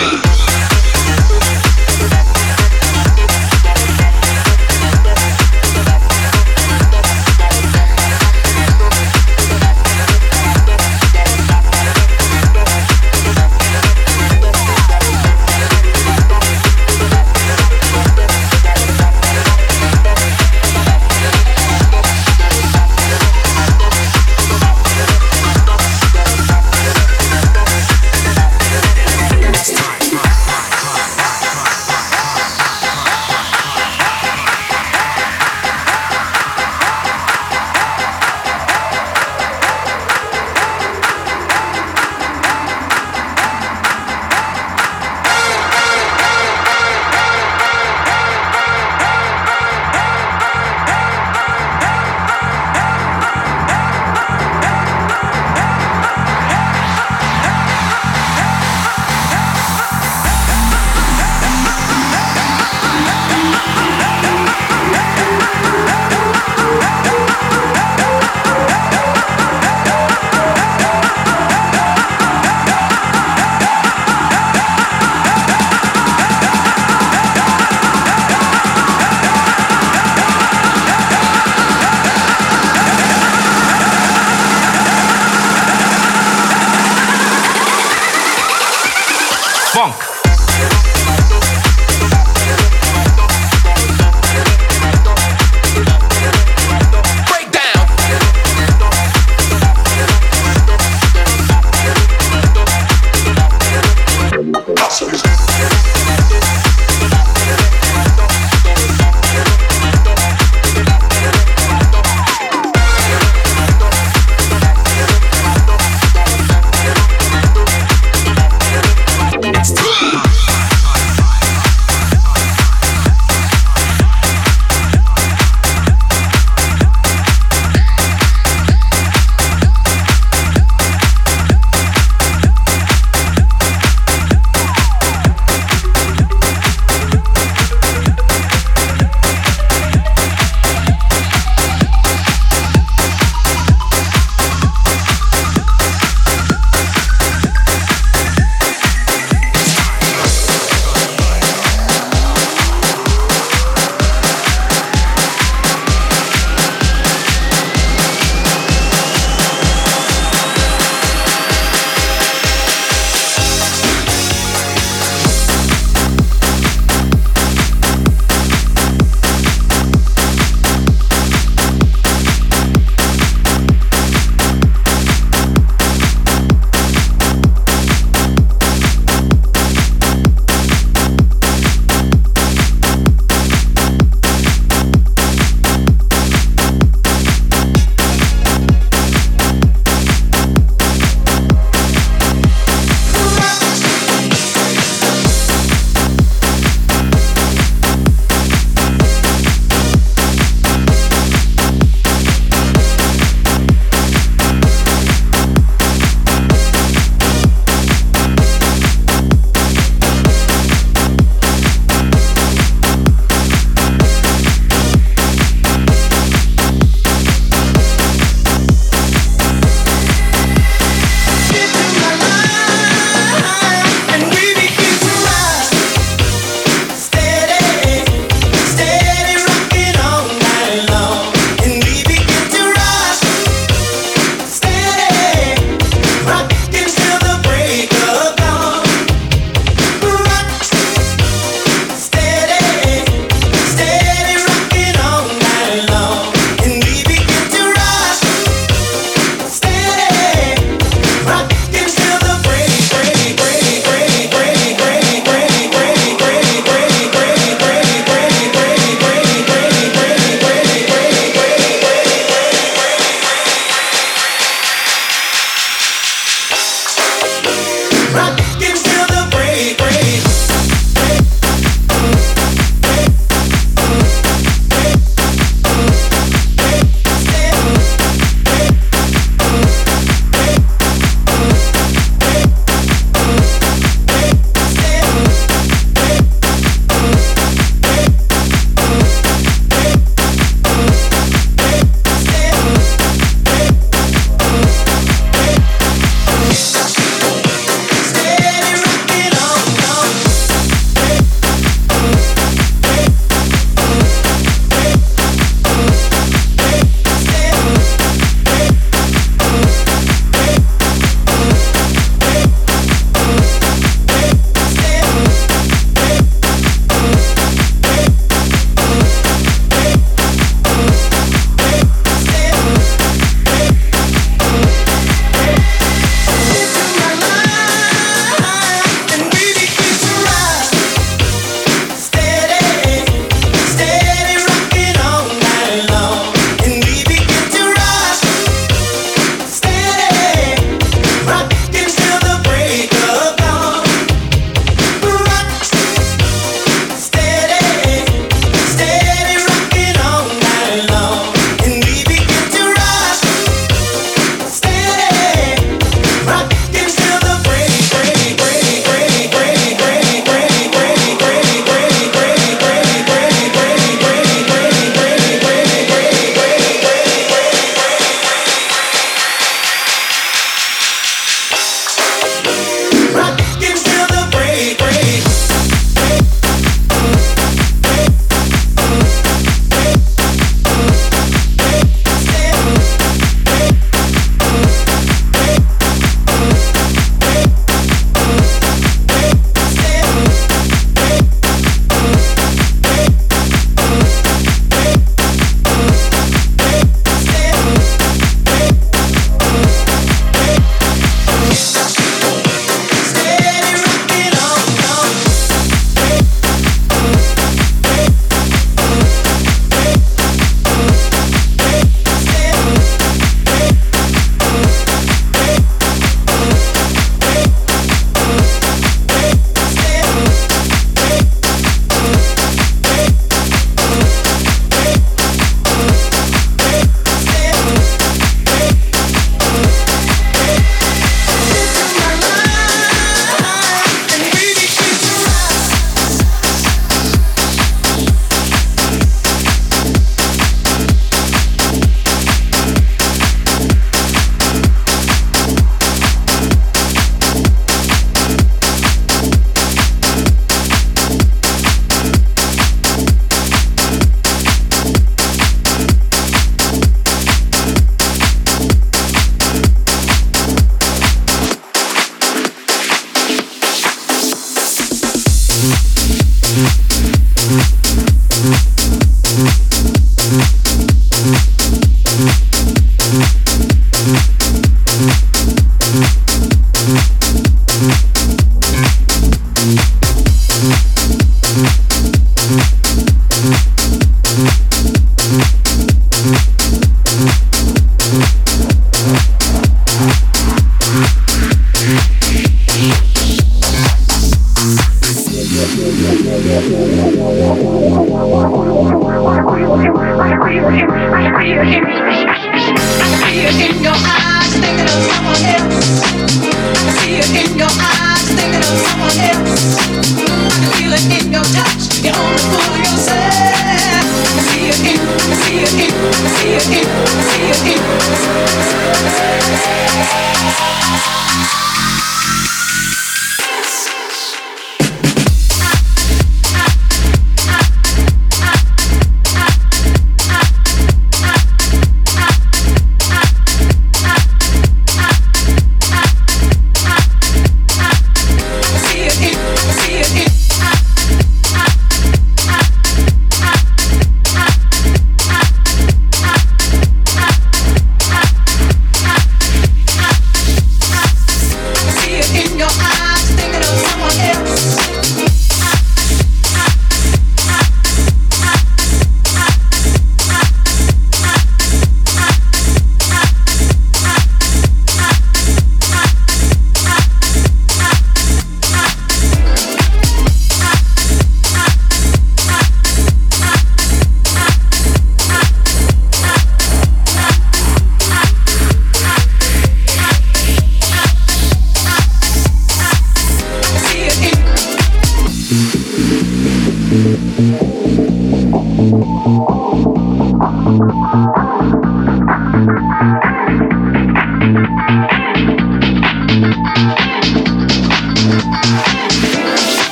Nine.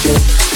Thank you.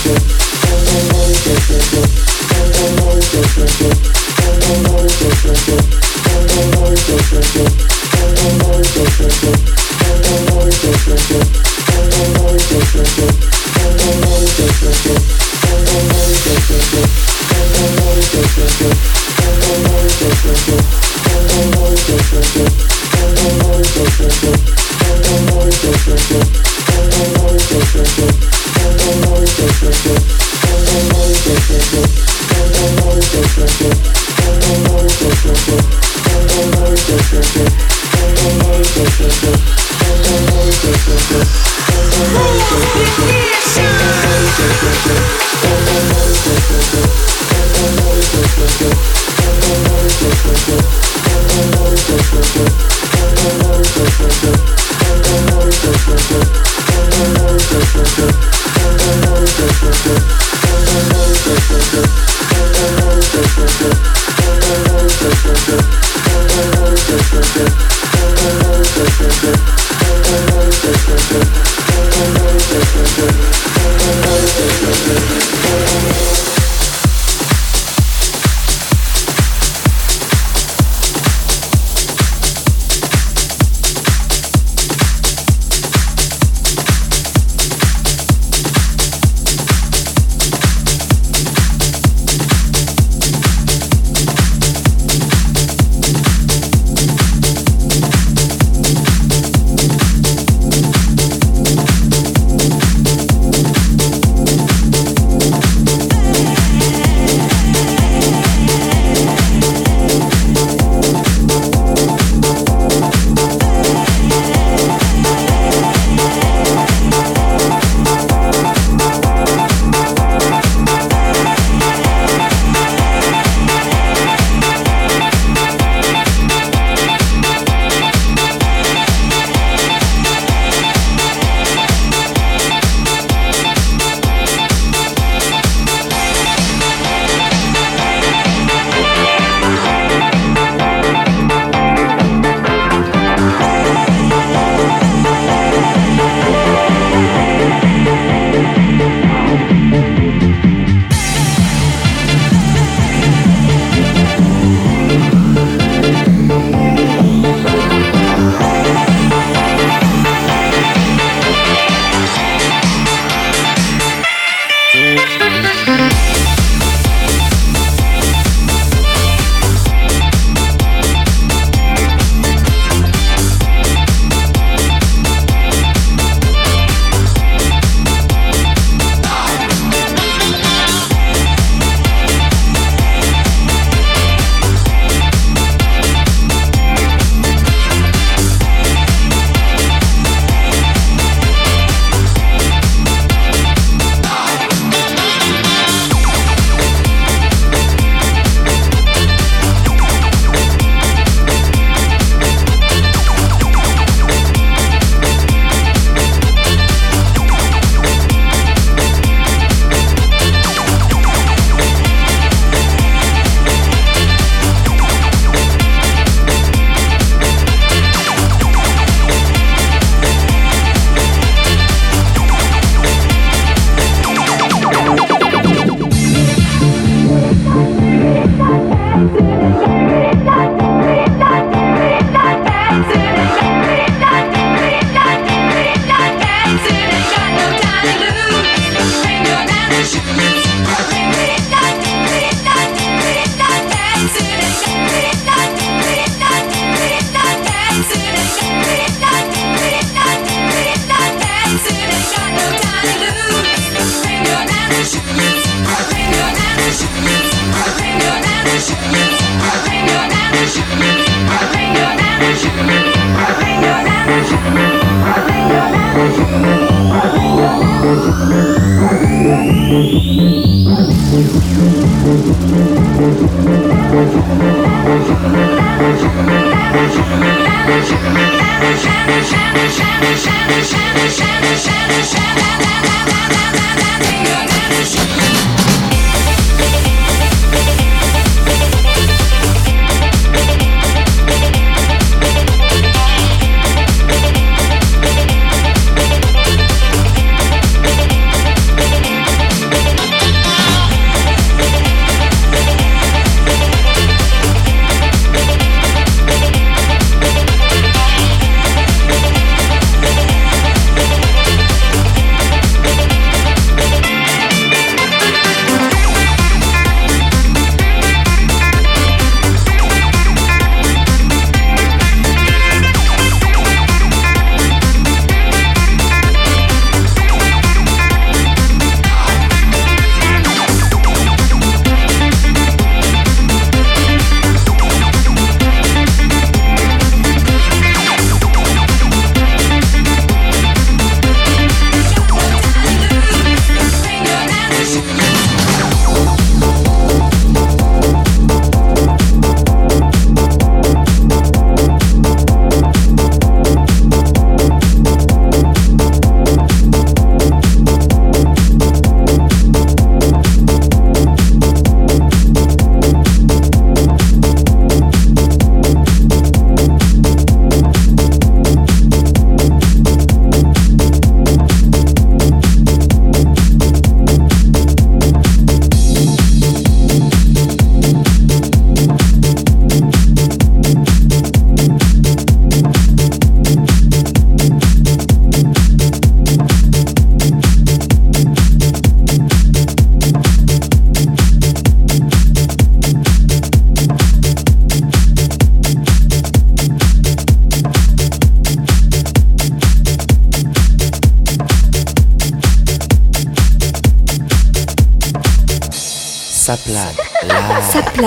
Thank you.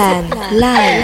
灿烂。